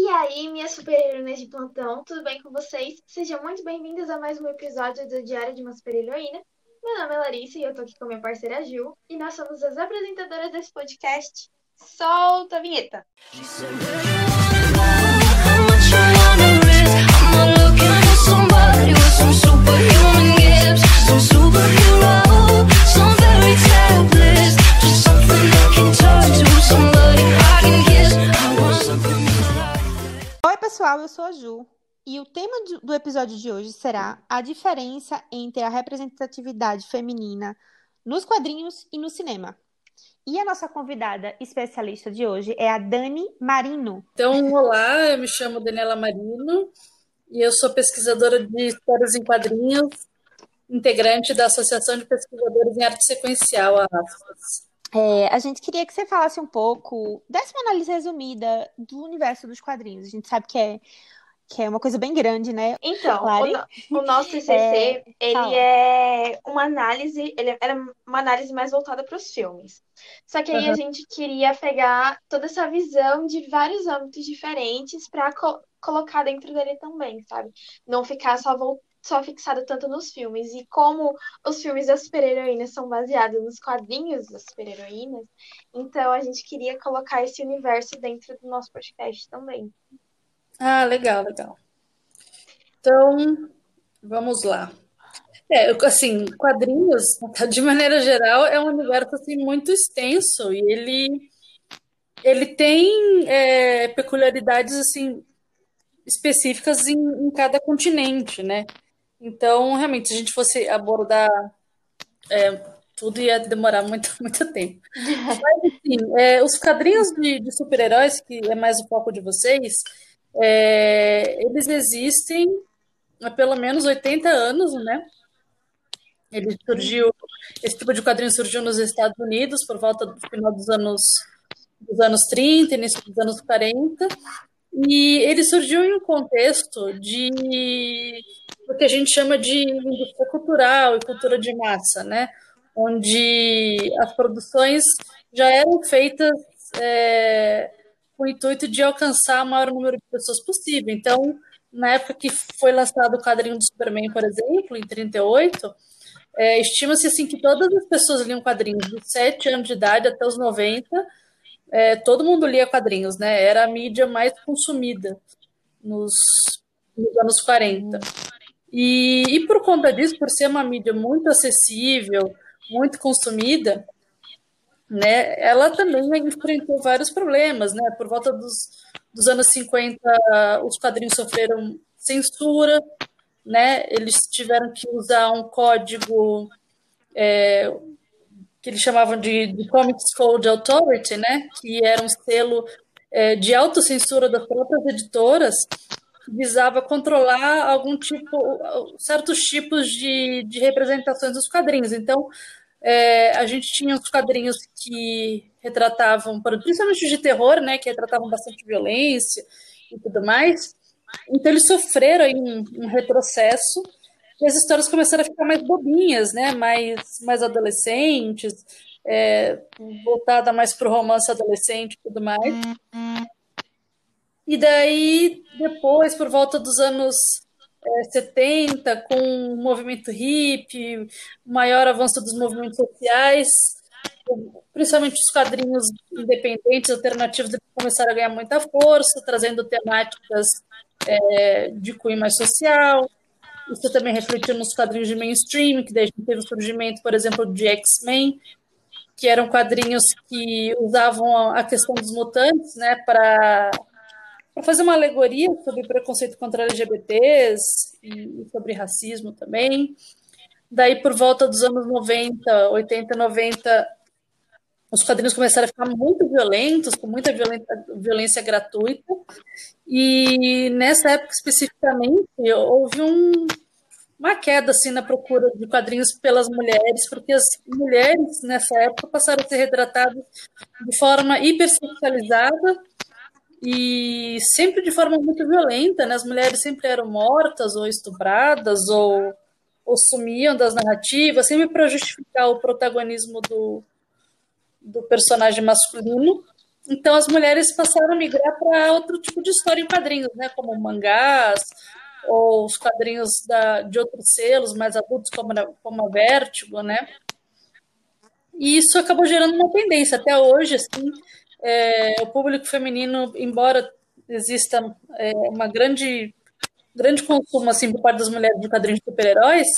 E aí, minhas super-heroínas de plantão, tudo bem com vocês? Sejam muito bem-vindas a mais um episódio do Diário de uma Super-Heroína. Meu nome é Larissa e eu tô aqui com minha parceira Gil. E nós somos as apresentadoras desse podcast. Solta a vinheta! Somebody Oi, pessoal, eu sou a Ju. E o tema do episódio de hoje será a diferença entre a representatividade feminina nos quadrinhos e no cinema. E a nossa convidada especialista de hoje é a Dani Marino. Então, olá, eu me chamo Daniela Marino e eu sou pesquisadora de histórias em quadrinhos, integrante da Associação de Pesquisadores em Arte Sequencial, a ASPAS. É, a gente queria que você falasse um pouco, desse uma análise resumida do universo dos quadrinhos. A gente sabe que é, que é uma coisa bem grande, né? Então, o, o nosso TCC, É, ele fala. é uma análise, ele era uma análise mais voltada para os filmes. Só que aí a Aham. gente queria pegar toda essa visão de vários âmbitos diferentes para colocar dentro dele também, sabe? Não ficar só, vol- só fixado tanto nos filmes. E como os filmes das super-heroínas são baseados nos quadrinhos das super-heroínas, então a gente queria colocar esse universo dentro do nosso podcast também. Ah, legal, legal. Então, vamos lá. É, assim, quadrinhos, de maneira geral, é um universo assim, muito extenso e ele, ele tem é, peculiaridades assim, específicas em, em cada continente, né? Então, realmente, se a gente fosse abordar é, tudo ia demorar muito, muito tempo. Mas, assim, é, os quadrinhos de, de super-heróis, que é mais o foco de vocês, é, eles existem há pelo menos 80 anos, né? Ele surgiu, esse tipo de quadrinho surgiu nos Estados Unidos por volta do final dos anos, dos anos 30, início dos anos 40, e ele surgiu em um contexto de o que a gente chama de indústria cultural e cultura de massa, né? Onde as produções já eram feitas é, com o intuito de alcançar o maior número de pessoas possível. Então, na época que foi lançado o quadrinho do Superman, por exemplo, em 38, é, estima-se assim que todas as pessoas liam quadrinhos de 7 anos de idade até os 90, é, todo mundo lia quadrinhos, né? Era a mídia mais consumida nos, nos anos 40. E, e por conta disso, por ser uma mídia muito acessível, muito consumida, né, ela também enfrentou vários problemas, né? Por volta dos, dos anos 50, os quadrinhos sofreram censura, né? Eles tiveram que usar um código é, que eles chamavam de, de Comics Code Authority, né? Que era um selo é, de autocensura das próprias editoras visava controlar algum tipo, certos tipos de, de representações dos quadrinhos. Então, é, a gente tinha os quadrinhos que retratavam, principalmente os de terror, né, que retratavam bastante violência e tudo mais. Então eles sofreram aí um, um retrocesso e as histórias começaram a ficar mais bobinhas, né, mais, mais adolescentes, é, voltada mais para o romance adolescente e tudo mais. E daí, depois, por volta dos anos é, 70, com o movimento hippie, maior avanço dos movimentos sociais, principalmente os quadrinhos independentes, alternativos, começaram a ganhar muita força, trazendo temáticas é, de cunho mais social. Isso também refletiu nos quadrinhos de mainstream, que daí teve o surgimento, por exemplo, de X-Men, que eram quadrinhos que usavam a questão dos mutantes né, para fazer uma alegoria sobre preconceito contra LGBTs e sobre racismo também. Daí, por volta dos anos 90, 80, 90, os quadrinhos começaram a ficar muito violentos, com muita violência, violência gratuita. E nessa época especificamente, houve um, uma queda assim na procura de quadrinhos pelas mulheres, porque as mulheres nessa época passaram a ser retratadas de forma hipersexualizada e sempre de forma muito violenta, né? As mulheres sempre eram mortas ou estupradas ou ou sumiam das narrativas, sempre para justificar o protagonismo do, do personagem masculino. Então as mulheres passaram a migrar para outro tipo de história em quadrinhos, né, como mangás ou os quadrinhos da, de outros selos mais adultos, como, como a Vertigo, né? E isso acabou gerando uma tendência. Até hoje, assim, é, o público feminino, embora exista é, uma grande grande consumo assim por parte das mulheres de quadrinhos de super-heróis,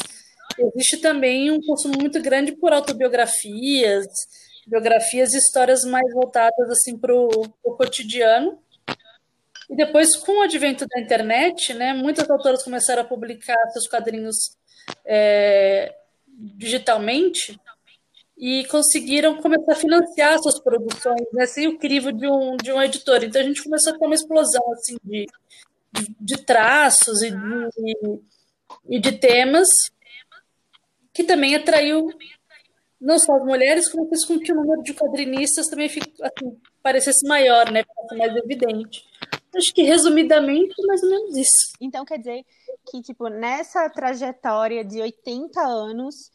existe também um consumo muito grande por autobiografias, biografias e histórias mais voltadas assim para o cotidiano. E depois, com o advento da internet, né, muitas autoras começaram a publicar seus quadrinhos é, digitalmente e conseguiram começar a financiar suas produções, né, sem o crivo de um, de um editor. Então a gente começou a ter uma explosão assim de, de, traços e de, e de temas que também atraiu não só as mulheres, como fez com que o número de quadrinistas também fique, assim, parecesse maior, né? mais evidente. Acho que resumidamente, mais ou menos isso. Então quer dizer que, tipo, nessa trajetória de 80 anos,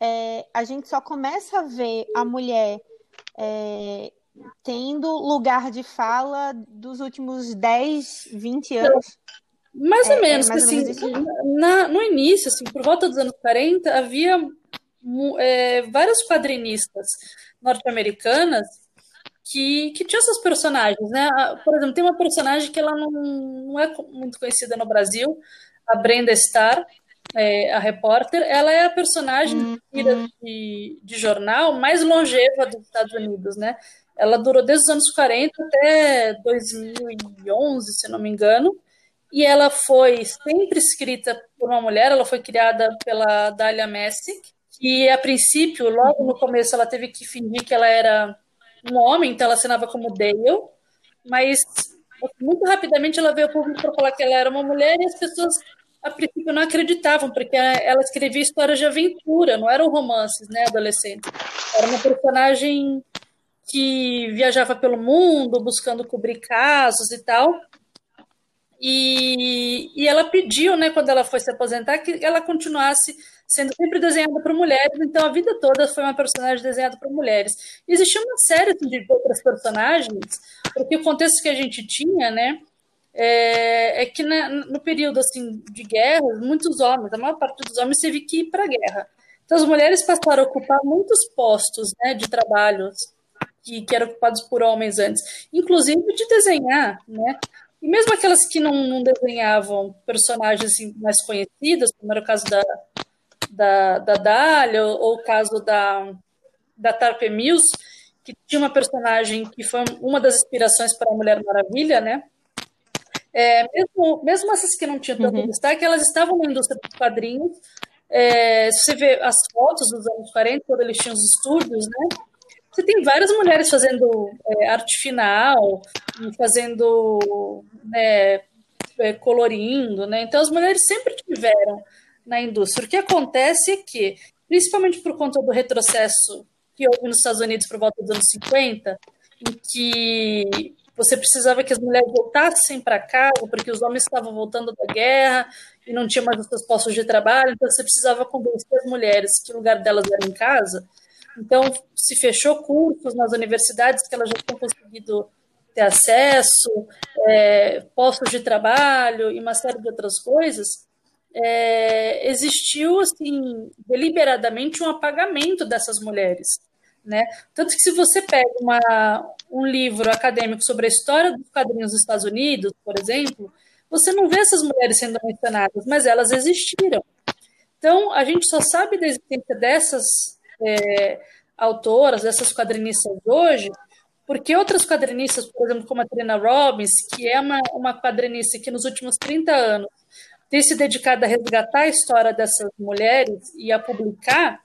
é, a gente só começa a ver a mulher é, tendo lugar de fala dos últimos 10, 20 anos. Mais ou é, é menos, mais assim, ou menos na, no início, assim, por volta dos anos 40, havia é, várias quadrinistas norte-americanas que, que tinham seus personagens, né? Por exemplo, tem uma personagem que ela não, não é muito conhecida no Brasil, a Brenda Starr, é, a repórter, ela é a personagem uhum. de, de jornal mais longeva dos Estados Unidos, né? Ela durou desde os anos 40 até 2011, se não me engano, e ela foi sempre escrita por uma mulher, ela foi criada pela Dahlia Messick, e a princípio, logo no começo, ela teve que fingir que ela era um homem, então ela assinava como Dale, mas muito rapidamente ela veio ao público para falar que ela era uma mulher e as pessoas a princípio não acreditavam, porque ela escrevia histórias de aventura, não eram romances, né, adolescentes. Era uma personagem que viajava pelo mundo buscando cobrir casos e tal. E, e ela pediu, né, quando ela foi se aposentar, que ela continuasse sendo sempre desenhada por mulheres, então a vida toda foi uma personagem desenhada por mulheres. Existia uma série assim, de outras personagens, porque o contexto que a gente tinha, né, é, é que na, no período assim de guerra, muitos homens, a maior parte dos homens teve que ir para a guerra. Então as mulheres passaram a ocupar muitos postos, né, de trabalho que, que eram ocupados por homens antes, inclusive de desenhar, né? E mesmo aquelas que não, não desenhavam personagens assim, mais conhecidas, como era o caso da, da, da Dália, ou, ou, o caso da, da Tarpe Mills, que tinha uma personagem que foi uma das inspirações para a Mulher Maravilha, né? É, mesmo, mesmo essas que não tinham tanto uhum. destaque, elas estavam na indústria dos quadrinhos. É, se você vê as fotos dos anos 40, quando eles tinham os estúdios, né? Você tem várias mulheres fazendo é, arte final, fazendo, né, é, colorindo, né? Então as mulheres sempre tiveram na indústria. O que acontece é que, principalmente por conta do retrocesso que houve nos Estados Unidos por volta dos anos 50, em que você precisava que as mulheres voltassem para casa, porque os homens estavam voltando da guerra e não tinham mais os seus postos de trabalho, então você precisava convencer as mulheres que o lugar delas era em casa. Então, se fechou cursos nas universidades que elas já tinham conseguido ter acesso, é, postos de trabalho e uma série de outras coisas, é, existiu assim deliberadamente um apagamento dessas mulheres, né? Tanto que se você pega uma, um livro acadêmico sobre a história dos quadrinhos dos Estados Unidos, por exemplo, você não vê essas mulheres sendo mencionadas, mas elas existiram. Então a gente só sabe da existência dessas é, autoras, dessas quadrinistas hoje, porque outras quadrinistas, por exemplo, como a Trina Robbins, que é uma, uma quadrinista que nos últimos 30 anos ter se dedicado a resgatar a história dessas mulheres e a publicar,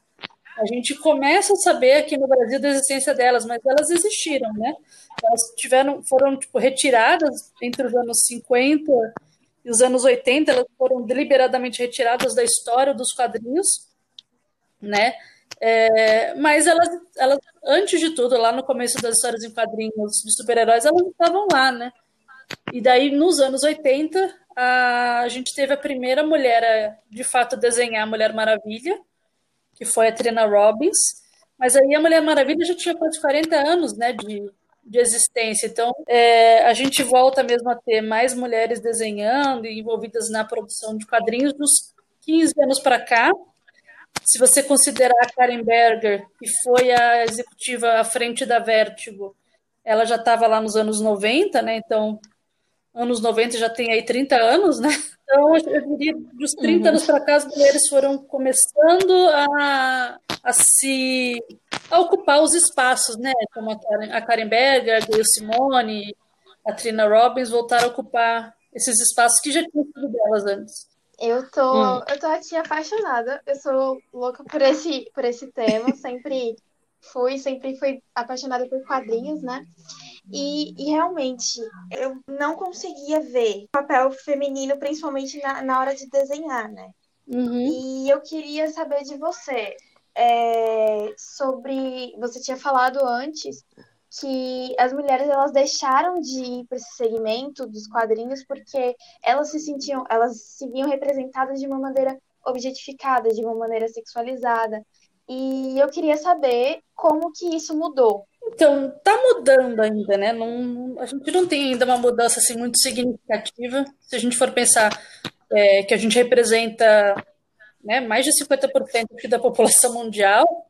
a gente começa a saber aqui no Brasil da existência delas, mas elas existiram, né? Elas tiveram, foram tipo, retiradas entre os anos 50 e os anos 80, elas foram deliberadamente retiradas da história dos quadrinhos, né? É, mas elas, elas, antes de tudo, lá no começo das histórias em quadrinhos de super-heróis, elas estavam lá, né? E daí, nos anos 80, a, gente teve a primeira mulher a, de fato, desenhar a Mulher Maravilha, que foi a Trina Robbins. Mas aí a Mulher Maravilha já tinha quase 40 anos né, de, de existência. Então, é, a gente volta mesmo a ter mais mulheres desenhando e envolvidas na produção de quadrinhos dos 15 anos para cá. Se você considerar a Karen Berger, que foi a executiva à frente da Vertigo, ela já estava lá nos anos 90, né? Então, anos 90 já tem aí 30 anos, né? Então, eu diria dos 30 uhum. anos para cá, as mulheres foram começando a, a se a ocupar os espaços, né? Como a Karen, a Karen Berger, a Gayle Simone, a Trina Robbins voltaram a ocupar esses espaços que já tinham sido delas antes. Eu tô, hum. eu tô aqui apaixonada. Eu sou louca por esse, por esse tema. Sempre fui, sempre fui apaixonada por quadrinhos, né? E, e, realmente, eu não conseguia ver papel feminino, principalmente na, na hora de desenhar, né? Uhum. E eu queria saber de você é, sobre. Você tinha falado antes que as mulheres elas deixaram de ir para esse segmento dos quadrinhos porque elas se sentiam, elas se viam representadas de uma maneira objetificada, de uma maneira sexualizada. E eu queria saber como que isso mudou. Então, tá mudando ainda, né? Não, a gente não tem ainda uma mudança assim muito significativa. Se a gente for pensar é, que a gente representa né, mais de 50% da população mundial,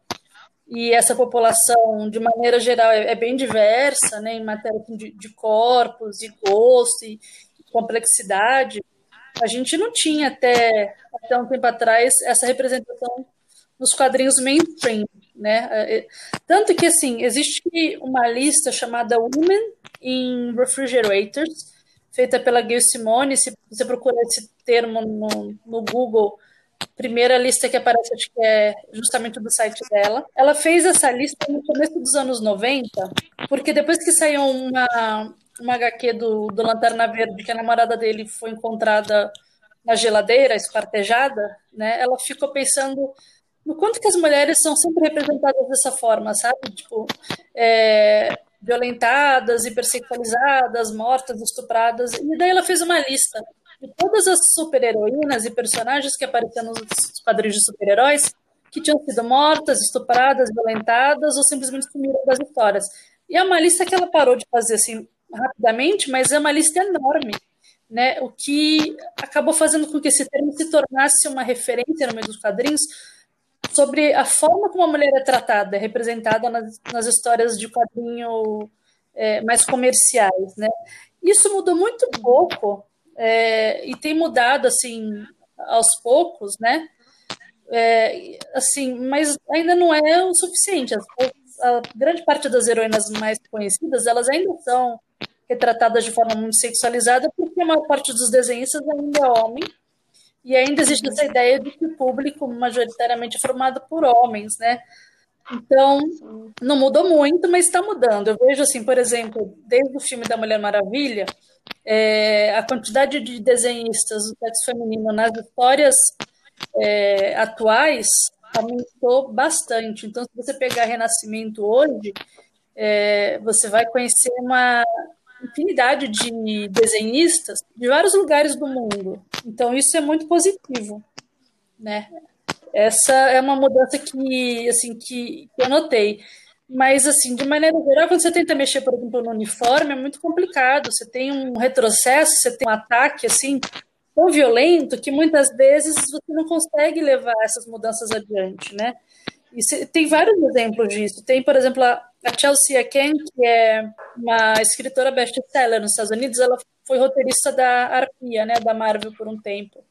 e essa população, de maneira geral, é, é bem diversa, né, em matéria de, de corpos, e gosto, e, complexidade. A gente não tinha até, até um tempo atrás essa representação nos quadrinhos mainstream, né? É, é, tanto que, assim, existe uma lista chamada Women in Refrigerators, feita pela Gail Simone, se você procurar esse termo no, no Google, primeira lista que aparece, acho que é justamente do site dela. Ela fez essa lista no começo dos anos 90, porque depois que saiu uma, uma HQ do, do Lanterna Verde, que a namorada dele foi encontrada na geladeira, espartejada, né, ela ficou pensando no quanto que as mulheres são sempre representadas dessa forma, sabe? Tipo, é, violentadas, hipersexualizadas, mortas, estupradas. E daí ela fez uma lista de todas as super-heroínas e personagens que apareciam nos quadrinhos de super-heróis que tinham sido mortas, estupradas, violentadas ou simplesmente sumiram das histórias. E é uma lista que ela parou de fazer assim rapidamente, mas é uma lista enorme, né? O que acabou fazendo com que esse termo se tornasse uma referência no meio dos quadrinhos sobre a forma como a mulher é tratada, é representada nas, nas histórias de quadrinho é, mais comerciais, né? Isso mudou muito pouco é, e tem mudado assim aos poucos, né? É, assim, mas ainda não é o suficiente. As, a grande parte das heroínas mais conhecidas, elas ainda são retratadas de forma muito sexualizada, porque a maior parte dos desenhistas ainda é homem, e ainda existe essa ideia de que o público majoritariamente é formado por homens, né? Então, não mudou muito, mas está mudando. Eu vejo, assim, por exemplo, desde o filme da Mulher Maravilha, é, a quantidade de desenhistas do sexo feminino nas histórias é, atuais aumentou bastante. Então, se você pegar Renascimento hoje, é, você vai conhecer uma infinidade de desenhistas de vários lugares do mundo. Então, isso é muito positivo, né? Essa é uma mudança que, assim, que, que eu notei. Mas, assim, de maneira geral, quando você tenta mexer, por exemplo, no uniforme, é muito complicado. Você tem um retrocesso, você tem um ataque, assim, tão violento que muitas vezes você não consegue levar essas mudanças adiante, né? E tem vários exemplos disso. Tem, por exemplo, a, Chelsea Ken, que é uma escritora best-seller nos Estados Unidos, ela foi roteirista da Arpia, né, da Marvel por um tempo.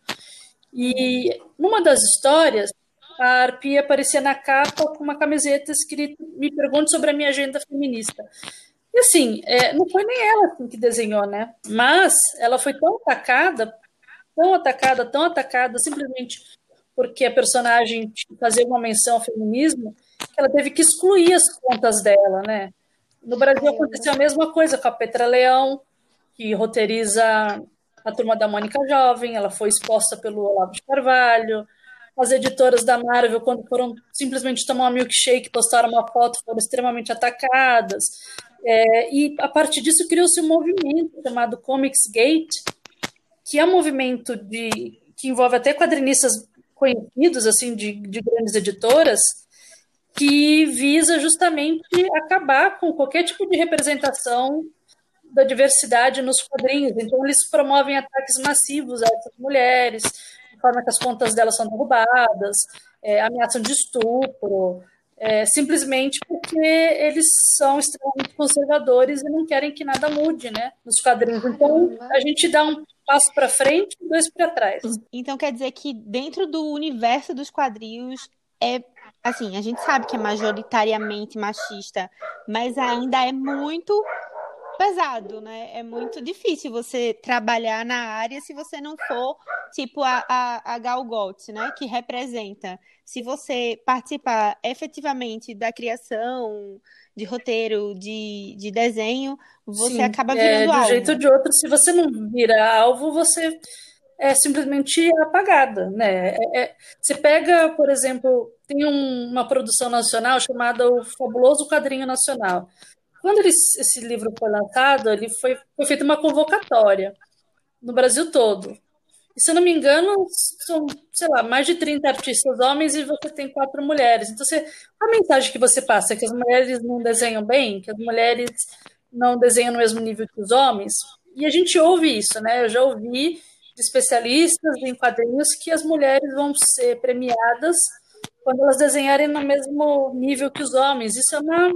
E numa das histórias, a Arpia aparecia na capa com uma camiseta escrita Me pergunte sobre a minha agenda feminista. E assim, é, não foi nem ela assim, que desenhou, né? Mas ela foi tão atacada, tão atacada, tão atacada, simplesmente porque a personagem fazia uma menção ao feminismo, que ela teve que excluir as contas dela, né? No Brasil aconteceu a mesma coisa com a Petra Leão, que roteiriza a Turma da Mônica Jovem, ela foi exposta pelo Olavo de Carvalho, as editoras da Marvel, quando foram simplesmente tomar um milkshake, postaram uma foto, foram extremamente atacadas. É, e a partir disso criou-se um movimento chamado Comics Gate, que é um movimento de, que envolve até quadrinistas conhecidos assim de, de grandes editoras, que visa justamente acabar com qualquer tipo de representação da diversidade nos quadrinhos. Então, eles promovem ataques massivos a essas mulheres, forma que as contas delas são derrubadas, é, ameaçam de estupro, é, simplesmente porque eles são extremamente conservadores e não querem que nada mude né, nos quadrinhos. Então, a gente dá um passo para frente e dois para trás. Então, quer dizer que dentro do universo dos quadrinhos é assim, a gente sabe que é majoritariamente machista, mas ainda é muito pesado, né? É muito difícil você trabalhar na área se você não for tipo a, a, a Gal Gadot, né? Que representa. Se você participar efetivamente da criação de roteiro, de, de desenho, você Sim, acaba é, virando de um alvo. jeito ou de outro, se você não vira alvo, você é simplesmente apagada, né? É- é- você pega, por exemplo, tem um- uma produção nacional chamada O Fabuloso Quadrinho Nacional. Quando ele- esse livro foi lançado, ele foi, foi feita uma convocatória no Brasil todo. E, se eu não me engano, são, sei lá, mais de 30 artistas homens e você tem quatro mulheres. Então, você, a mensagem que você passa é que as mulheres não desenham bem, que as mulheres não desenham no mesmo nível que os homens. E a gente ouve isso, né? Eu já ouvi de especialistas em quadrinhos que as mulheres vão ser premiadas quando elas desenharem no mesmo nível que os homens. Isso é uma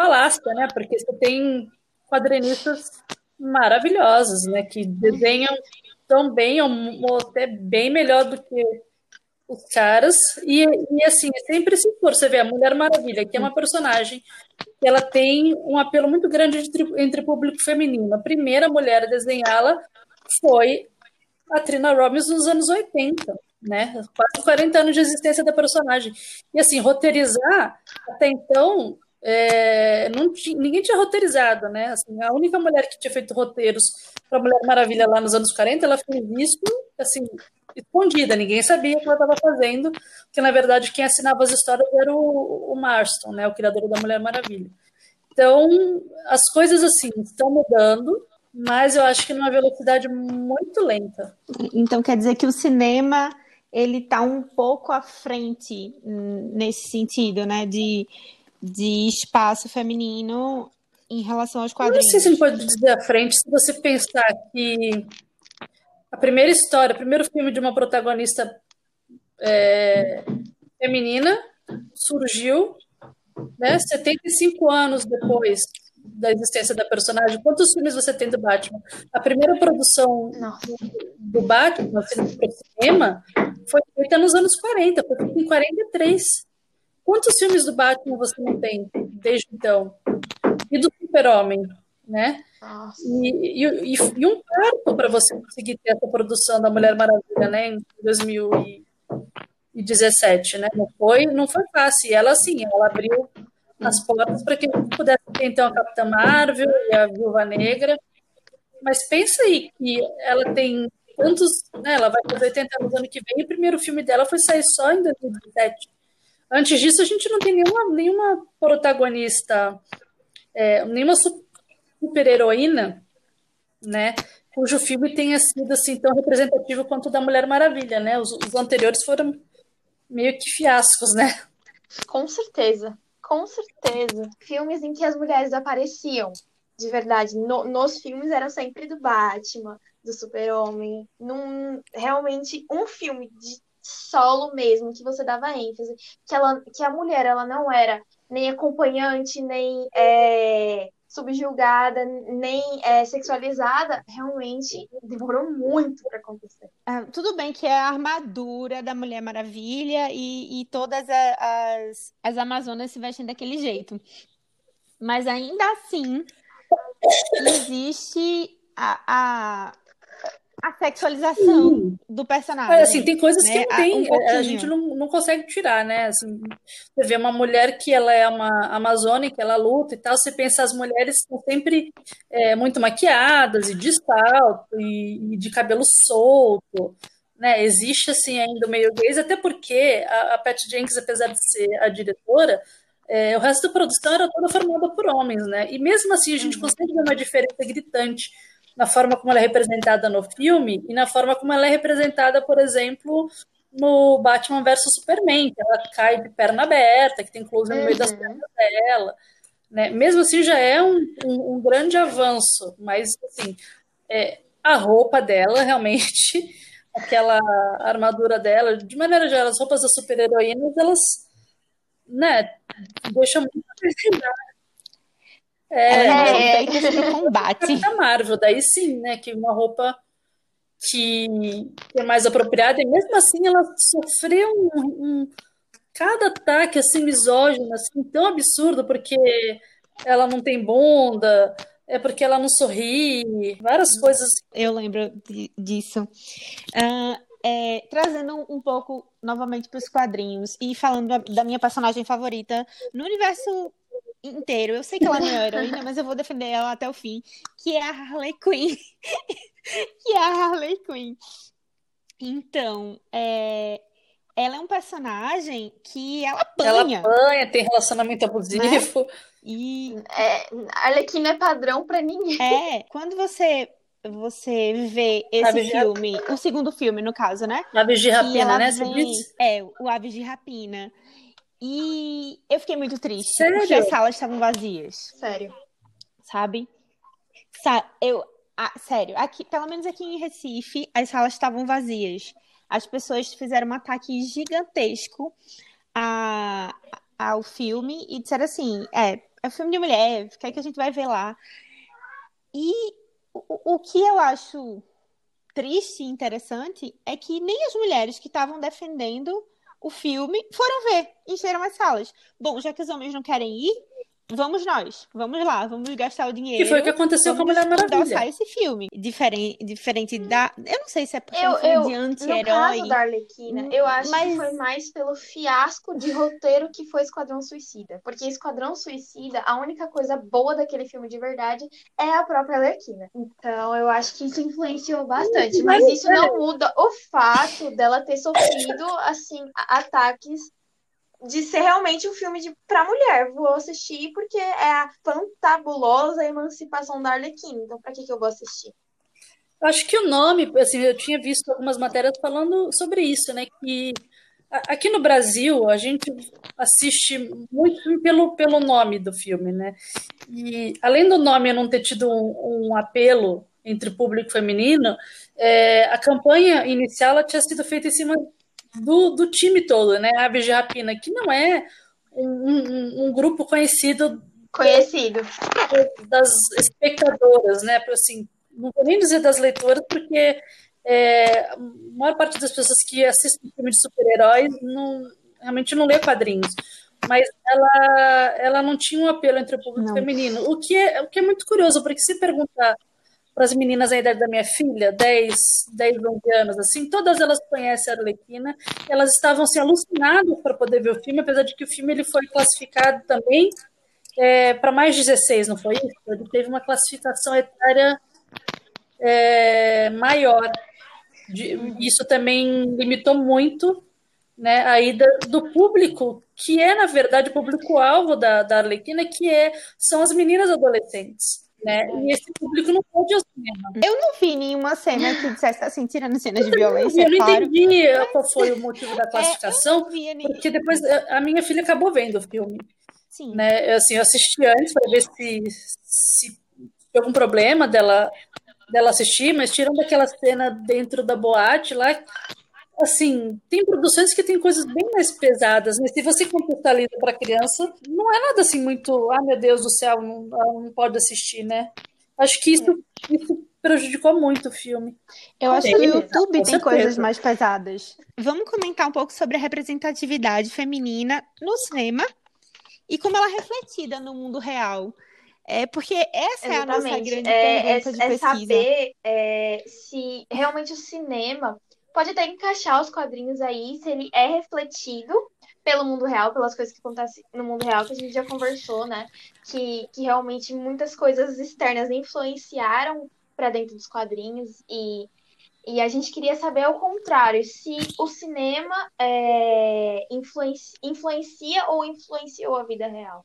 falácia, né? Porque você tem quadrinistas maravilhosos, né? Que desenham tão bem, ou, até bem melhor do que os caras. E, e assim, sempre se for, você vê a Mulher Maravilha, que é uma personagem que ela tem um apelo muito grande entre, entre público feminino. A primeira mulher a desenhá-la foi a Trina Robbins nos anos 80, né? Quase 40 anos de existência da personagem. E assim, roteirizar, até então, é, não ti- ninguém tinha roteirizado, né? Assim, a única mulher que tinha feito roteiros para Mulher Maravilha lá nos anos 40, ela fez isso, assim, escondida, ninguém sabia o que ela estava fazendo, porque na verdade quem assinava as histórias era o, o Marston, né? O criador da Mulher Maravilha. Então, as coisas assim estão mudando, mas eu acho que numa velocidade muito lenta. Então quer dizer que o cinema ele tá um pouco à frente nesse sentido, né? De, de espaço feminino em relação aos Eu não quadrinhos. sei se a gente pode dizer à frente, se você pensar que a primeira história, o primeiro filme de uma protagonista é, feminina surgiu, né, 75 anos depois da existência da personagem. Quantos filmes você tem do Batman? A primeira produção Nossa. do Batman, assim, para o cinema, foi feita nos anos 40, foi feita em 43. Quantos filmes do Batman você não tem desde então? E do Super-Homem, né? E, e, e- um parto para você conseguir ter essa produção da Mulher Maravilha, né, em 2017, né? Não foi, não foi fácil. E ela, assim, ela abriu as portas para que pudesse ter, então, a Capitã Marvel e a Viúva Negra. Mas pensa aí que ela tem tantos, né? Ela vai fazer 80 anos ano que vem e o primeiro filme dela foi sair só em 2017. Antes disso, a gente não tem nenhuma, nenhuma protagonista, é, nenhuma su- super-heroína, né? Cujo filme tenha sido assim tão representativo quanto o da Mulher Maravilha, né? Os, os anteriores foram meio que fiascos, né? Com certeza, com certeza. Filmes em que as mulheres apareciam, de verdade, no- nos filmes eram sempre do Batman, do Super-Homem. Realmente, um filme de solo mesmo, que você dava ênfase, que, ela, que a mulher ela não era nem acompanhante, nem é, subjugada, nem é, sexualizada, realmente demorou muito para acontecer. Ah, tudo bem que é a armadura da Mulher Maravilha e, e todas as, as Amazonas se vestem daquele jeito. Mas ainda assim, existe a, a sexualização do personagem. Assim, tem coisas que né? não Ah, tem, um a gente não, não consegue tirar, né? Assim, você vê uma mulher que ela é uma amazônica, ela luta e tal, você pensa as mulheres estão sempre é, muito maquiadas e de salto e, e de cabelo solto, né? Existe, assim, ainda o meio gays, até porque a, a Patty Jenkins, apesar de ser a diretora, é, o resto da produção era toda formada por homens, né? E mesmo assim a gente Uhum. consegue ver uma diferença gritante na forma como ela é representada no filme e na forma como ela é representada, por exemplo, no Batman vs Superman, que ela cai de perna aberta, que tem close no meio das Uhum. pernas dela, né? Mesmo assim já é um, um- um grande avanço, mas assim, é, a roupa dela realmente, aquela armadura dela, de maneira geral, as roupas das super-heroínas, elas, né, deixam muito a É, É. pro combate. da Marvel, daí sim, né, que uma roupa que, é mais apropriada, e mesmo assim ela sofreu um, um- cada ataque assim misógino, assim, tão absurdo, porque ela não tem bunda, é porque ela não sorri, várias coisas. Eu lembro di- disso. Ah, é, trazendo um, pouco novamente para os quadrinhos e falando da minha personagem favorita no universo inteiro. Eu sei que ela não é heroína, mas eu vou defender ela até o fim, que é a Harley Quinn. que é a Harley Quinn. Então, é, ela é um personagem que ela Ela apanha. apanha, tem relacionamento abusivo. E É, a Arlequina é padrão pra ninguém. é, quando você você vê esse já- filme, o segundo filme, no caso, né? Aves de rapina, né? Vem, é, o Aves de Rapina. E eu fiquei muito triste, Sério? porque as salas estavam vazias, Sério. sabe? Sa eu, ah, sério, aqui, pelo menos aqui em Recife, as salas estavam vazias. As pessoas fizeram um ataque gigantesco a, ao filme e disseram assim: é, é um filme de mulher, o que é que a gente vai ver lá? E o, o que eu acho triste e interessante é que nem as mulheres que estavam defendendo o filme foram ver, encheram as salas. Bom, já que os homens não querem ir, vamos nós, vamos lá, vamos gastar o dinheiro. Que foi o que aconteceu com a vamos Mulher Maravilha. endossar esse filme. Diferente, diferente da. Eu não sei se é porque é Eu, um filme eu, de no anti-herói. caso da Arlequina, eu acho Mas- que foi mais pelo fiasco de roteiro que foi Esquadrão Suicida. Porque Esquadrão Suicida, a única coisa boa daquele filme de verdade é a própria Arlequina. Então, eu acho que isso influenciou bastante. Mas isso não muda o fato dela ter sofrido, assim, ataques de ser realmente um filme de, pra mulher. Vou assistir porque é a fantabulosa emancipação da Arlequina. Então, pra que que eu vou assistir? Eu Acho que o nome, assim, eu tinha visto algumas matérias falando sobre isso, né? Que aqui no Brasil a gente assiste muito pelo, pelo nome do filme, né? E além do nome não ter tido um, um apelo entre o público feminino, é, a campanha inicial tinha sido feita em cima do, do time todo, né? Aves de Rapina, que não é um, um- um grupo conhecido Conhecido. das espectadoras, né? Assim, não vou nem dizer das leitoras, porque é, a maior parte das pessoas que assistem filme de super-heróis não, realmente não lê quadrinhos. Mas ela, ela não tinha um apelo entre o público Não. feminino, o que, é, o que é muito curioso, porque se perguntar para as meninas da idade da minha filha, 10, 10, 11 anos, assim, todas elas conhecem a Arlequina, elas estavam assim, alucinadas para poder ver o filme, apesar de que o filme ele foi classificado também é, para mais de 16, não foi isso? Ele teve uma classificação etária é, maior. De- isso também limitou muito né, a ida do público, que é, na verdade, o público-alvo da, da Arlequina, que é, são as meninas adolescentes. Né? E esse público não pode ao cinema. Eu não vi nenhuma cena que dissesse assim, tirando cenas de violência, Eu não claro. entendi qual foi o motivo da É, eu classificação, nem... porque depois a a minha filha acabou vendo o filme. Sim. né? Eu, Assim, eu assisti antes para ver se, se algum problema dela, dela assistir, mas tirando aquela cena dentro da boate lá, assim, tem produções que tem coisas bem mais pesadas, mas se você contextualiza para criança, não é nada assim muito, ah, meu Deus do céu, não, ela não pode assistir, né? Acho que isso, isso prejudicou muito o filme. Eu acho Tem, que o YouTube tem certeza. coisas mais pesadas. Vamos comentar um pouco sobre a representatividade feminina no cinema e como ela é refletida no mundo real. É porque essa é a nossa Exatamente. grande É, é, pergunta de é pesquisa. saber é, se realmente o cinema pode até encaixar os quadrinhos aí, se ele é refletido pelo mundo real, pelas coisas que acontecem no mundo real, que a gente já conversou, né? Que, que realmente muitas coisas externas influenciaram para dentro dos quadrinhos e, E a gente queria saber ao contrário, se o cinema é, influencia, influencia ou influenciou a vida real.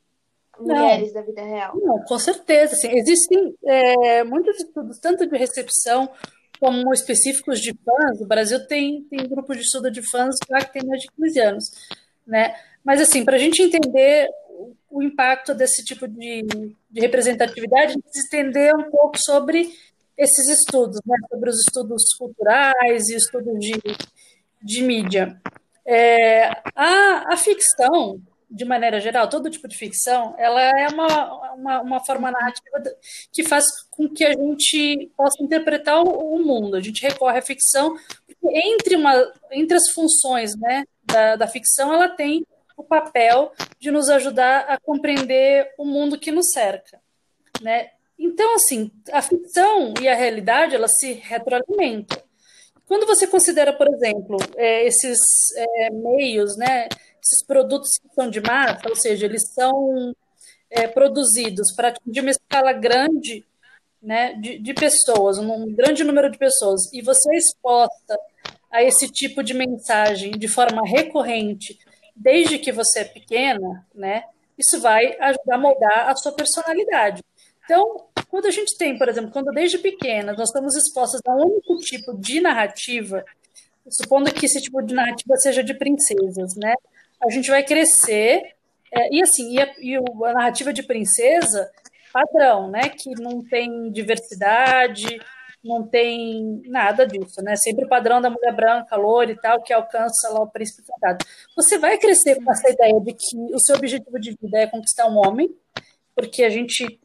Mulheres da vida real. Não, com certeza. Assim, existem é, muitos estudos, tanto de recepção como específicos de fãs. O Brasil tem, tem grupo de estudo de fãs já que tem mais de 15 anos. Né? Mas, assim, para a gente entender o, o impacto desse tipo de, de representatividade, a gente precisa entender um pouco sobre esses estudos, né? sobre os estudos culturais e estudos de, de mídia. É, a, a ficção, de maneira geral, todo tipo de ficção, ela é uma, uma, uma forma narrativa que faz com que a gente possa interpretar o, o mundo. A gente recorre à ficção, porque entre, uma, entre as funções né, da, da ficção, ela tem o papel de nos ajudar a compreender o mundo que nos cerca. Né? Então, assim, a ficção e a realidade, elas se retroalimentam. Quando você considera, por exemplo, é, esses é, meios, né, esses produtos são de massa, ou seja, eles são é, produzidos para uma escala grande né, de, de, pessoas, um grande número de pessoas, e você é exposta a esse tipo de mensagem de forma recorrente, desde que você é pequena, né, isso vai ajudar a moldar a sua personalidade. Então, quando a gente tem, por exemplo, quando desde pequena nós estamos expostos a um único tipo de narrativa, supondo que esse tipo de narrativa seja de princesas, né? A gente vai crescer, é, e assim, e a, e a narrativa de princesa padrão, né? Que não tem diversidade, não tem nada disso, né? Sempre o padrão da mulher branca, loura e tal, que alcança lá o príncipe encantado. Você vai crescer com essa ideia de que o seu objetivo de vida é conquistar um homem, porque a gente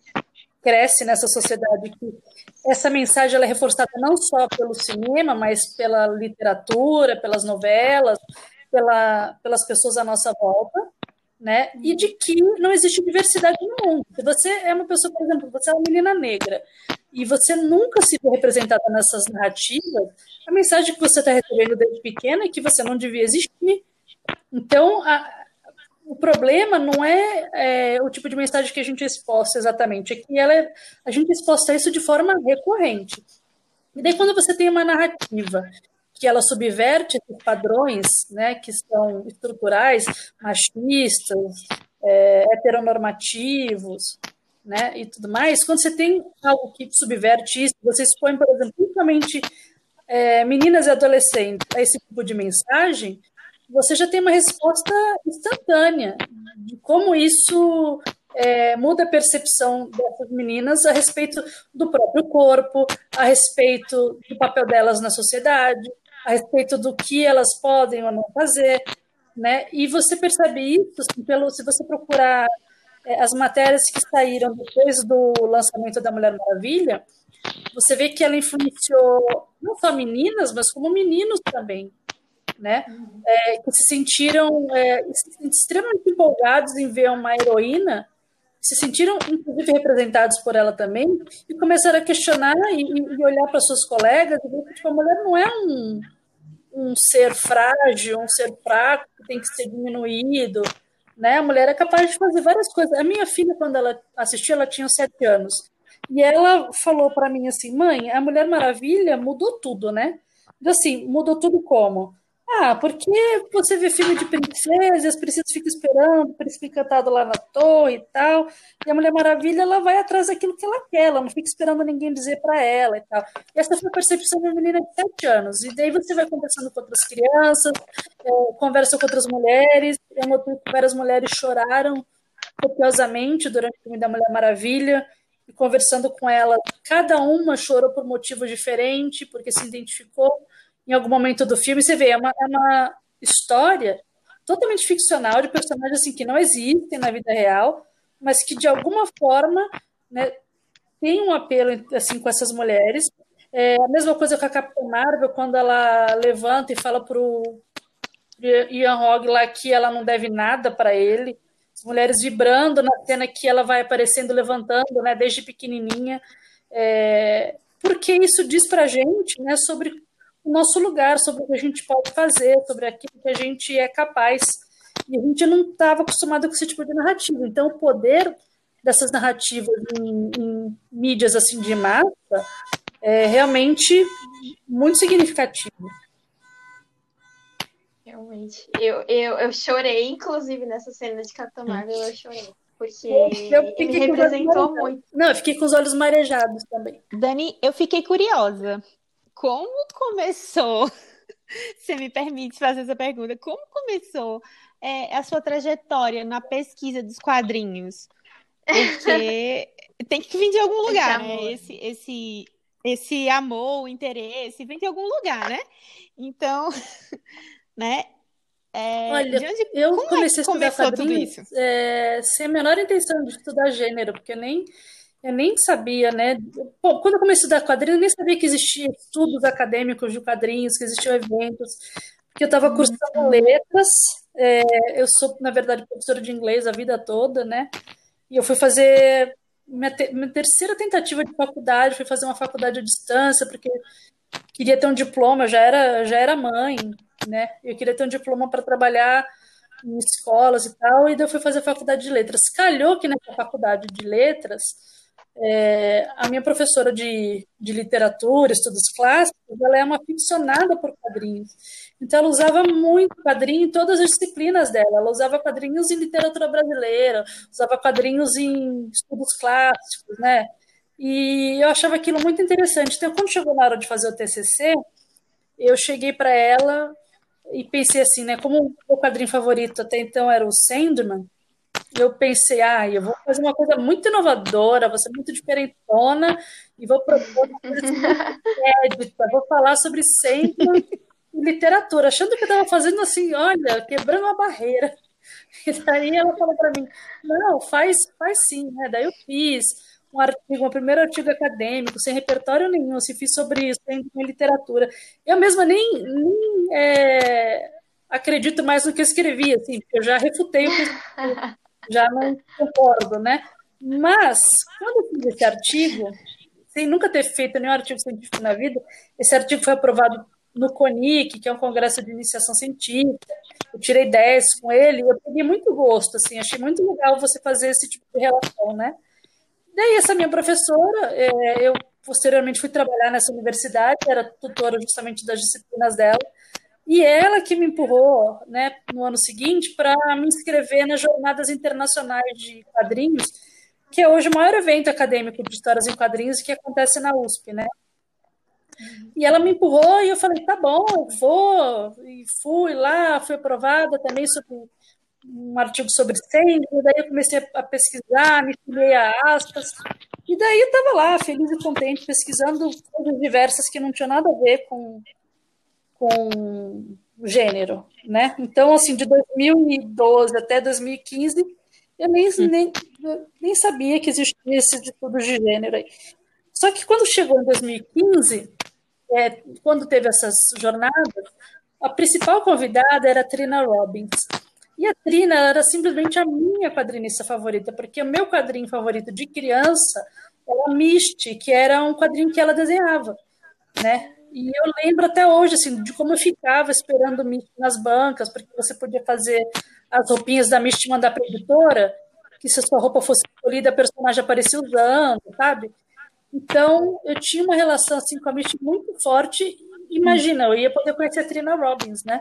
cresce nessa sociedade que essa mensagem ela é reforçada não só pelo cinema, mas pela literatura, pelas novelas, pela, pelas pessoas à nossa volta, né? E de que não existe diversidade no mundo. Se você é uma pessoa, por exemplo, você é uma menina negra e você nunca se vê representada nessas narrativas, a mensagem que você está recebendo desde pequena é que você não devia existir. Então, a, o problema não é, é, o tipo de mensagem que a gente exposta exatamente, é que ela é, a gente exposta isso de forma recorrente. E daí, quando você tem uma narrativa que ela subverte esses padrões, né, que são estruturais, machistas, é, heteronormativos, né, e tudo mais, quando você tem algo que subverte isso, você expõe, por exemplo, principalmente é, meninas e adolescentes a esse tipo de mensagem, você já tem uma resposta instantânea de como isso é, muda a percepção dessas meninas a respeito do próprio corpo, a respeito do papel delas na sociedade, a respeito do que elas podem ou não fazer, né? E você percebe isso assim, pelo se você procurar é, as matérias que saíram depois do lançamento da Mulher Maravilha, você vê que ela influenciou não só meninas, mas como meninos também né? É, que se sentiram é, extremamente empolgados em ver uma heroína, se sentiram inclusive representados por ela também e começaram a questionar e, e olhar para suas colegas e ver que tipo, a mulher não é um, um ser frágil, um ser fraco que tem que ser diminuído, né? A mulher é capaz de fazer várias coisas. A minha filha, quando ela assistiu, ela tinha sete anos. E ela falou para mim assim, mãe, a Mulher Maravilha mudou tudo, né? Assim, mudou tudo como? Ah, porque você vê filme de princesa, as princesas ficam esperando príncipe encantado lá na torre e tal, e a Mulher Maravilha ela vai atrás daquilo que ela quer, ela não fica esperando ninguém dizer para ela e tal. E essa foi a percepção da menina de 7 anos. E daí você vai conversando com outras crianças, é, conversa com outras mulheres, eu notei que várias mulheres choraram copiosamente durante o filme da Mulher Maravilha, e conversando com ela, cada uma chorou por motivos diferentes, porque se identificou em algum momento do filme, você vê, é uma, é uma história totalmente ficcional de personagens assim, que não existem na vida real, mas que de alguma forma né, tem um apelo assim com essas mulheres. É a mesma coisa com a Capitã Marvel, quando ela levanta e fala pro Ian Hogg lá que ela não deve nada para ele. As mulheres vibrando na cena que ela vai aparecendo, levantando, né, desde pequenininha. É, porque isso diz para gente né, sobre o nosso lugar, sobre o que a gente pode fazer, sobre aquilo que a gente é capaz. E a gente não estava acostumado com esse tipo de narrativa. Então, o poder dessas narrativas em, em mídias assim de massa é realmente muito significativo. Realmente. Eu, eu, eu chorei, inclusive, nessa cena de Capitão Marvel, eu chorei. Porque Eu ele representou muito. Não, eu fiquei com os olhos marejados também. Dani, eu fiquei curiosa. Como começou? Você me permite fazer essa pergunta? Como começou é, a sua trajetória na pesquisa dos quadrinhos? Porque tem que vir de algum Esse lugar, amor. né? Esse, esse, esse amor, o interesse, vem de algum lugar, né? Então, né? É, Olha, de onde, Eu é comecei a que estudar quadrinhos isso? é, sem a menor intenção de estudar gênero, porque eu nem, eu nem sabia, né? Bom, quando eu comecei a estudar quadrinhos, eu nem sabia que existiam estudos acadêmicos de quadrinhos, que existiam eventos, porque eu estava cursando letras. é, eu sou, na verdade, professora de inglês a vida toda, né? E eu fui fazer minha, te- minha terceira tentativa de faculdade, fui fazer uma faculdade à distância, porque queria ter um diploma, já era, já era mãe, né? Eu queria ter um diploma para trabalhar em escolas e tal, e daí eu fui fazer faculdade de letras. Calhou que nessa faculdade de letras, é, a minha professora de, de literatura, estudos clássicos, ela é uma aficionada por quadrinhos. Então, ela usava muito quadrinho em todas as disciplinas dela. Ela usava quadrinhos em literatura brasileira, usava quadrinhos em estudos clássicos, né? E eu achava aquilo muito interessante. Então, quando chegou na hora de fazer o TCC, eu cheguei para ela e pensei assim, né? Como o meu quadrinho favorito até então era o Sandman, eu pensei, ah, eu vou fazer uma coisa muito inovadora, vou ser muito diferentona e vou propor uma coisa inédita, vou falar sobre Sandman e literatura, achando que eu estava fazendo assim, olha, quebrando uma barreira. E daí ela falou para mim, não, faz, faz sim, né? Daí eu fiz um artigo, um primeiro artigo acadêmico, sem repertório nenhum, assim, fiz sobre isso, em literatura. Eu mesma nem, nem é, acredito mais no que eu escrevi, assim, porque eu já refutei o que eu escrevi, já não concordo, né? Mas, quando eu fiz esse artigo, sem nunca ter feito nenhum artigo científico na vida, esse artigo foi aprovado no CONIC, que é um congresso de iniciação científica, eu tirei 10 com ele, eu peguei muito gosto, assim, achei muito legal você fazer esse tipo de relação, né? Daí essa minha professora, é, eu posteriormente fui trabalhar nessa universidade, era tutora justamente das disciplinas dela, e ela que me empurrou, né, no ano seguinte, para me inscrever nas Jornadas Internacionais de Quadrinhos, que é hoje o maior evento acadêmico de histórias em quadrinhos que acontece na USP, né? E ela me empurrou e eu falei, tá bom, eu vou. E fui lá, fui aprovada também sobre um artigo sobre centro, daí eu comecei a pesquisar, me filiei a aspas, e daí eu estava lá, feliz e contente, pesquisando coisas diversas que não tinham nada a ver com, com gênero, né? Então, assim, de 2012 até 2015, eu nem, nem, nem sabia que existia esse de tudo de gênero aí. Só que quando chegou em 2015, é, quando teve essas jornadas, a principal convidada era a Trina Robbins. E a Trina era simplesmente a minha quadrinista favorita, porque o meu quadrinho favorito de criança era Misty, que era um quadrinho que ela desenhava, né? E eu lembro até hoje, assim, de como eu ficava esperando o Misty nas bancas, porque você podia fazer as roupinhas da Misty e mandar para a editora, que se a sua roupa fosse escolhida, a personagem aparecia usando, sabe? Então, eu tinha uma relação assim com a Misty muito forte. Imagina, eu ia poder conhecer a Trina Robbins, né?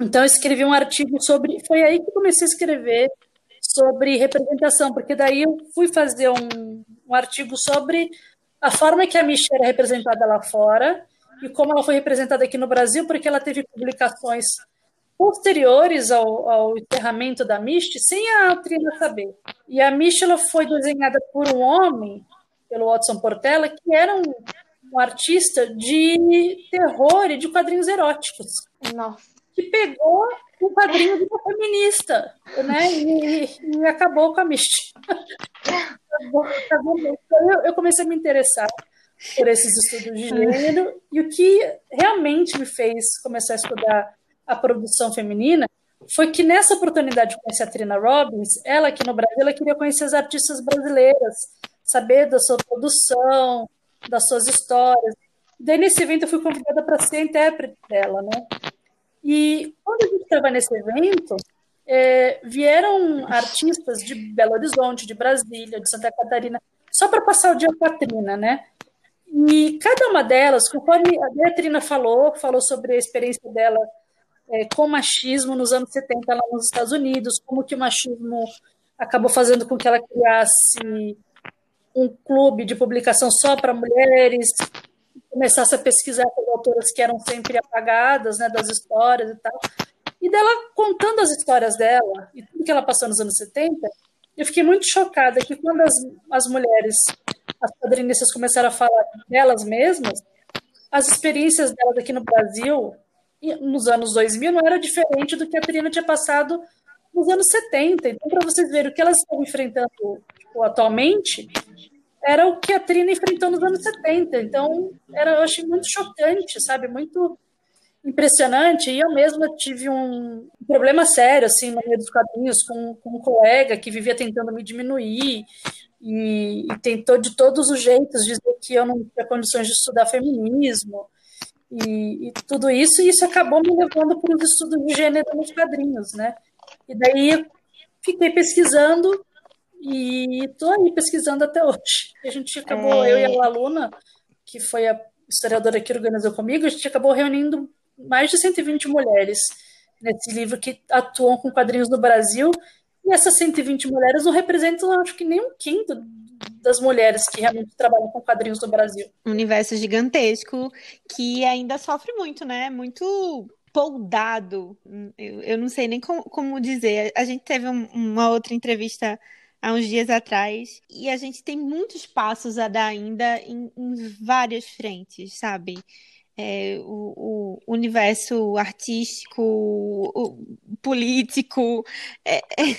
Então, eu escrevi um artigo sobre. Foi aí que comecei a escrever sobre representação, porque daí eu fui fazer um, um artigo sobre a forma que a Misty era representada lá fora e como ela foi representada aqui no Brasil, porque ela teve publicações posteriores ao, ao encerramento da Misty sem a Trina saber. E a ela foi desenhada por um homem, pelo Watson Portela, que era um, um artista de terror e de quadrinhos eróticos Nossa. que pegou um quadrinho de feminista, né? E, e acabou com a Misty. Então eu, eu, comecei a me interessar por esses estudos de gênero e o que realmente me fez começar a estudar a produção feminina foi que nessa oportunidade de conhecer a Trina Robbins, ela aqui no Brasil, ela queria conhecer as artistas brasileiras, saber da sua produção, das suas histórias. Daí nesse evento eu fui convidada para ser intérprete dela, né? E quando a gente estava nesse evento, é, vieram artistas de Belo Horizonte, de Brasília, de Santa Catarina, só para passar o dia com a Trina, né? E cada uma delas, conforme a Beatrina falou, falou sobre a experiência dela é, com machismo nos anos 70 lá nos Estados Unidos, como que o machismo acabou fazendo com que ela criasse um clube de publicação só para mulheres, começasse a pesquisar as autoras que eram sempre apagadas né, das histórias e tal. E dela contando as histórias dela e tudo que ela passou nos anos 70, eu fiquei muito chocada que quando as, as mulheres, as quadrinistas começaram a falar delas mesmas, as experiências delas aqui no Brasil, nos anos 2000, não era diferente do que a Trina tinha passado nos anos 70. Então, para vocês verem o que elas estão enfrentando tipo, atualmente, era o que a Trina enfrentou nos anos 70. Então, era, eu achei muito chocante, sabe? Muito impressionante. E eu mesma tive um problema sério, assim, no meio dos quadrinhos, com, com um colega que vivia tentando me diminuir e, e, tentou de todos os jeitos dizer que eu não tinha condições de estudar feminismo e, e tudo isso. E isso acabou me levando para os estudos de gênero nos quadrinhos, né? E daí fiquei pesquisando e estou aí pesquisando até hoje. A gente acabou, é... eu e a aluna, que foi a historiadora que organizou comigo, a gente acabou reunindo mais de 120 mulheres nesse livro que atuam com quadrinhos no Brasil. E essas 120 mulheres não representam, acho que nem um quinto das mulheres que realmente trabalham com quadrinhos no Brasil. Um universo gigantesco que ainda sofre muito, né? Muito poldado. Eu, eu não sei nem como, como dizer. A gente teve um, uma outra entrevista há uns dias atrás e a gente tem muitos passos a dar ainda em, em várias frentes, sabe? é, o, o, universo artístico, o, político. É, é,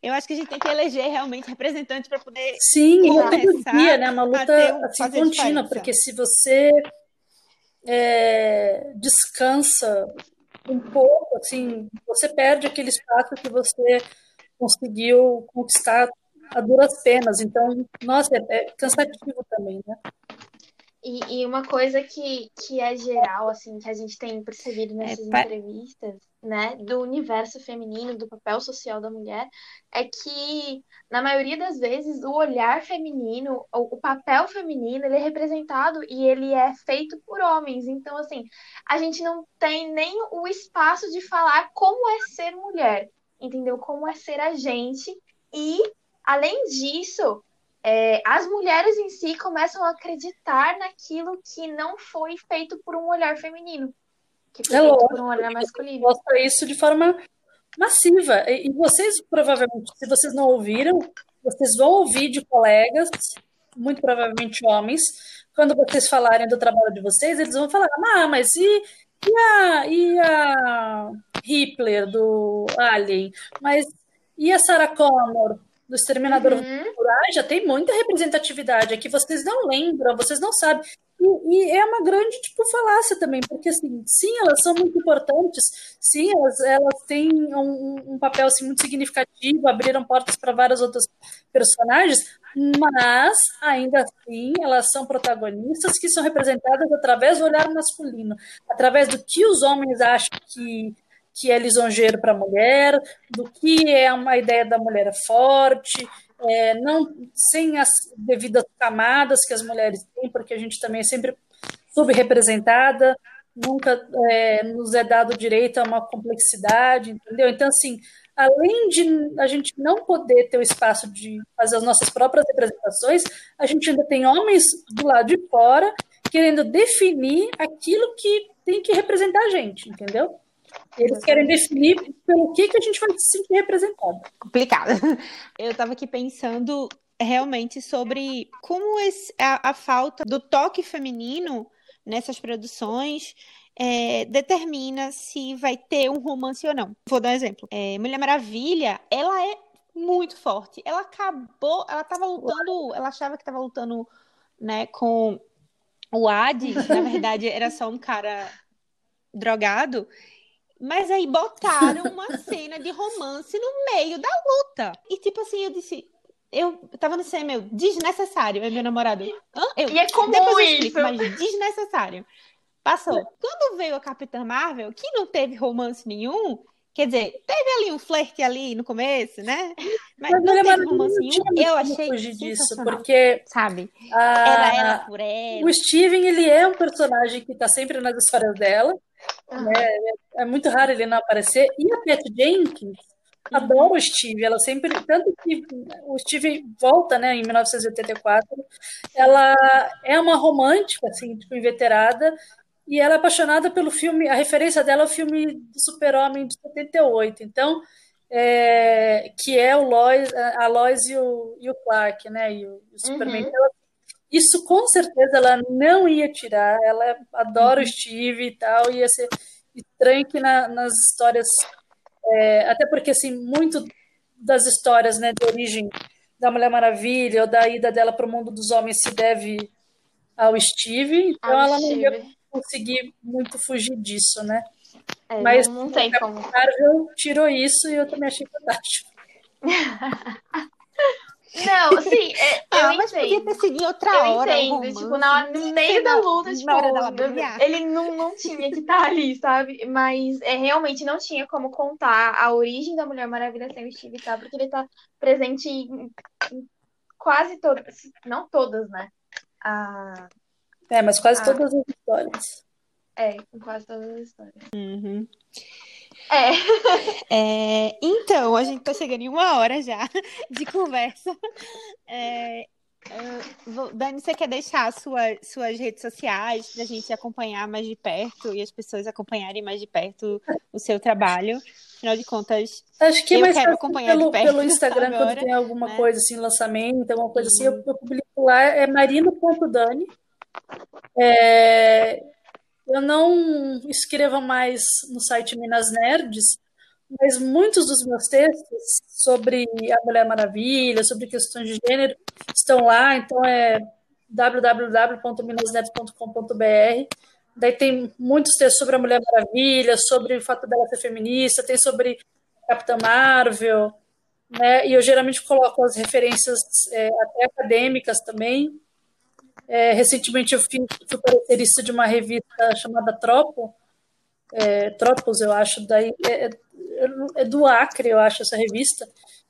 eu acho que a gente tem que eleger realmente representantes para poder. Sim, luta do dia, né? Uma luta assim, contínua, porque se você é, descansa um pouco, assim, você perde aquele espaço que você conseguiu conquistar a duras penas. Então, nossa, é, é cansativo também, né? E, e, uma coisa que, que é geral, assim, que a gente tem percebido é, nessas é, entrevistas, né, do universo feminino, do papel social da mulher, é que, na maioria das vezes, o olhar feminino, o, o papel feminino, ele é representado e ele é feito por homens. Então, assim, a gente não tem nem o espaço de falar como é ser mulher, entendeu? Como é ser a gente. E, além disso, é, as mulheres em si começam a acreditar naquilo que não foi feito por um olhar feminino, que foi é feito lógico, por um olhar masculino. Mostra isso de forma massiva. E, vocês, provavelmente, se vocês não ouviram, vocês vão ouvir de colegas, muito provavelmente homens, quando vocês falarem do trabalho de vocês, eles vão falar, ah, mas e, e a, e a Hitler do Alien? Mas e a Sarah Connor? Do Exterminador uhum. já tem muita representatividade aqui, vocês não lembram, vocês não sabem. E, e, é uma grande tipo falácia também, porque assim, sim, elas são muito importantes, sim, elas, elas têm um, um papel assim, muito significativo, abriram portas para vários outros personagens, mas ainda assim elas são protagonistas que são representadas através do olhar masculino, através do que os homens acham que que é lisonjeiro para a mulher, do que é uma ideia da mulher forte, é, não sem as devidas camadas que as mulheres têm, porque a gente também é sempre subrepresentada, nunca é, nos é dado direito a uma complexidade, entendeu? Então, assim, além de a gente não poder ter o espaço de fazer as nossas próprias representações, a gente ainda tem homens do lado de fora querendo definir aquilo que tem que representar a gente, entendeu? Eles querem definir pelo que, que a gente vai se sentir representado. Complicado. Eu estava aqui pensando realmente sobre como esse, a, a, falta do toque feminino nessas produções é, determina se vai ter um romance ou não. Vou dar um exemplo. É, Mulher Maravilha, ela é muito forte. Ela acabou, ela estava lutando, ela achava que estava lutando, né, com o Hades, na verdade era só um cara drogado. Mas aí botaram uma cena de romance no meio da luta. E tipo assim, eu disse. Eu tava no cinema, meu, desnecessário, é meu namorado. Hã? Eu, e é comum depois eu explico, mas desnecessário. Passou. Quando veio a Capitã Marvel, que não teve romance nenhum, quer dizer, teve ali um flerte ali no começo, né? Mas Mas não Mulher teve tinha muito Eu achei fugir disso, porque sabe? a- Era ela por ela. o Steven, ele é um personagem que está sempre nas histórias dela, né? É muito raro ele não aparecer. E a Pat Jenkins adora o Steve, ela sempre, tanto que o Steve volta, né, em 1984, ela é uma romântica, assim, tipo, inveterada, e ela é apaixonada pelo filme, a referência dela é o filme do Super-Homem de 78, então, é, que é o Lois, a Lois e o, e o Clark, né, e o, e o Superman. Uhum. Então, isso com certeza ela não ia tirar, ela adora o Steve e tal, ia ser estranho que na- nas histórias, é, até porque assim, muito das histórias né, de origem da Mulher Maravilha ou da ida dela para o mundo dos homens se deve ao Steve, então Ao ela não ia Steve. conseguir muito fugir disso, né? É, Mas não, não tem como. Marvel tirou isso e eu também achei fantástico. Não, sim, é, eu Ah, mas podia entendo. ter sido em outra Eu hora. entendo, romance. tipo, na, no Tinha que meio da luta, tipo, na hora dela brilhar. ele não, não tinha que estar ali, sabe? Mas é, realmente não tinha como contar a origem da Mulher Maravilha sem o Steve, tá? Porque ele tá presente em, em quase todas, não todas, né? Ah, É, mas quase Ah. todas as histórias. é, em quase todas as histórias. Uhum. É, É, então, a gente tá chegando em uma hora já de conversa. É, vou- Dani, você quer deixar sua- suas redes sociais pra gente acompanhar mais de perto e as pessoas acompanharem mais de perto o seu trabalho? Afinal de contas, Acho que Eu mais quero acompanhar de pelo, perto pelo Instagram, agora, quando tem alguma né? coisa assim, lançamento, alguma coisa assim, eu, Uhum. eu publico lá, é marino.dani. É, eu não escrevo mais no site Minas Nerds, mas muitos dos meus textos sobre a Mulher Maravilha, sobre questões de gênero, estão lá, então é www.minasnerds.com.br. Daí tem muitos textos sobre a Mulher Maravilha, sobre o fato dela ser feminista, tem sobre Capitã Marvel, né? E eu geralmente coloco as referências é, até acadêmicas também. É, recentemente eu fui, fui parecerista de uma revista chamada Tropo, é, Tropos, eu acho, daí é, é- é do Acre, eu acho, essa revista.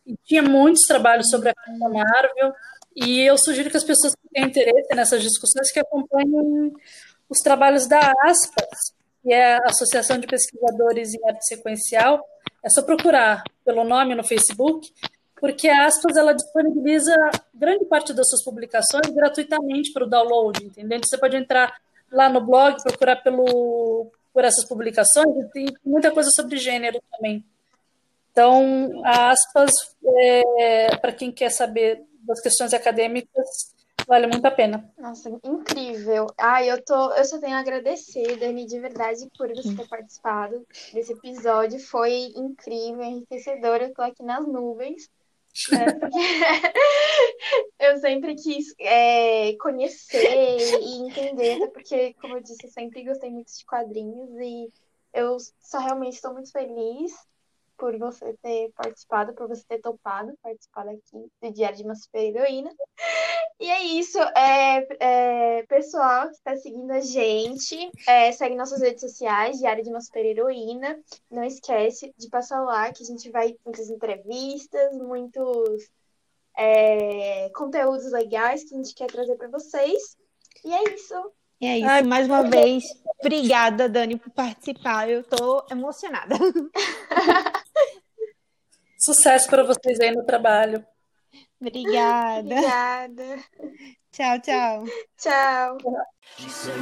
E tinha muitos trabalhos sobre a Marvel. E eu sugiro que as pessoas que têm interesse nessas discussões que acompanhem os trabalhos da ASPAS, que é a Associação de Pesquisadores em Arte Sequencial. É só procurar pelo nome no Facebook, porque a Aspas ela disponibiliza grande parte das suas publicações gratuitamente para o download, entendeu? Então, você pode entrar lá no blog, procurar pelo, por essas publicações, e tem muita coisa sobre gênero também. Então, a Aspas, é, para quem quer saber das questões acadêmicas, vale muito a pena. nossa, incrível. Ai, eu tô, eu só tenho a agradecer, Dani, de verdade, por você ter participado desse episódio. Foi incrível, enriquecedor. Eu tô aqui nas nuvens. Porque eu sempre quis é, conhecer e entender, até porque, como eu disse, eu sempre gostei muito de quadrinhos e eu só realmente estou muito feliz por você ter participado, por você ter topado participar aqui do Diário de uma Super Heroína. E é isso, é, é, pessoal que está seguindo a gente, é, segue nossas redes sociais, Diário de uma Super Heroína. Não esquece de passar lá, que a gente vai ter muitas entrevistas, muitos é, conteúdos legais que a gente quer trazer para vocês. E é isso. E é isso, Ai, mais uma vez, obrigada, Dani, por participar. Eu tô emocionada. Sucesso para vocês aí no trabalho. Obrigada. Obrigada. Tchau, tchau. Tchau. tchau.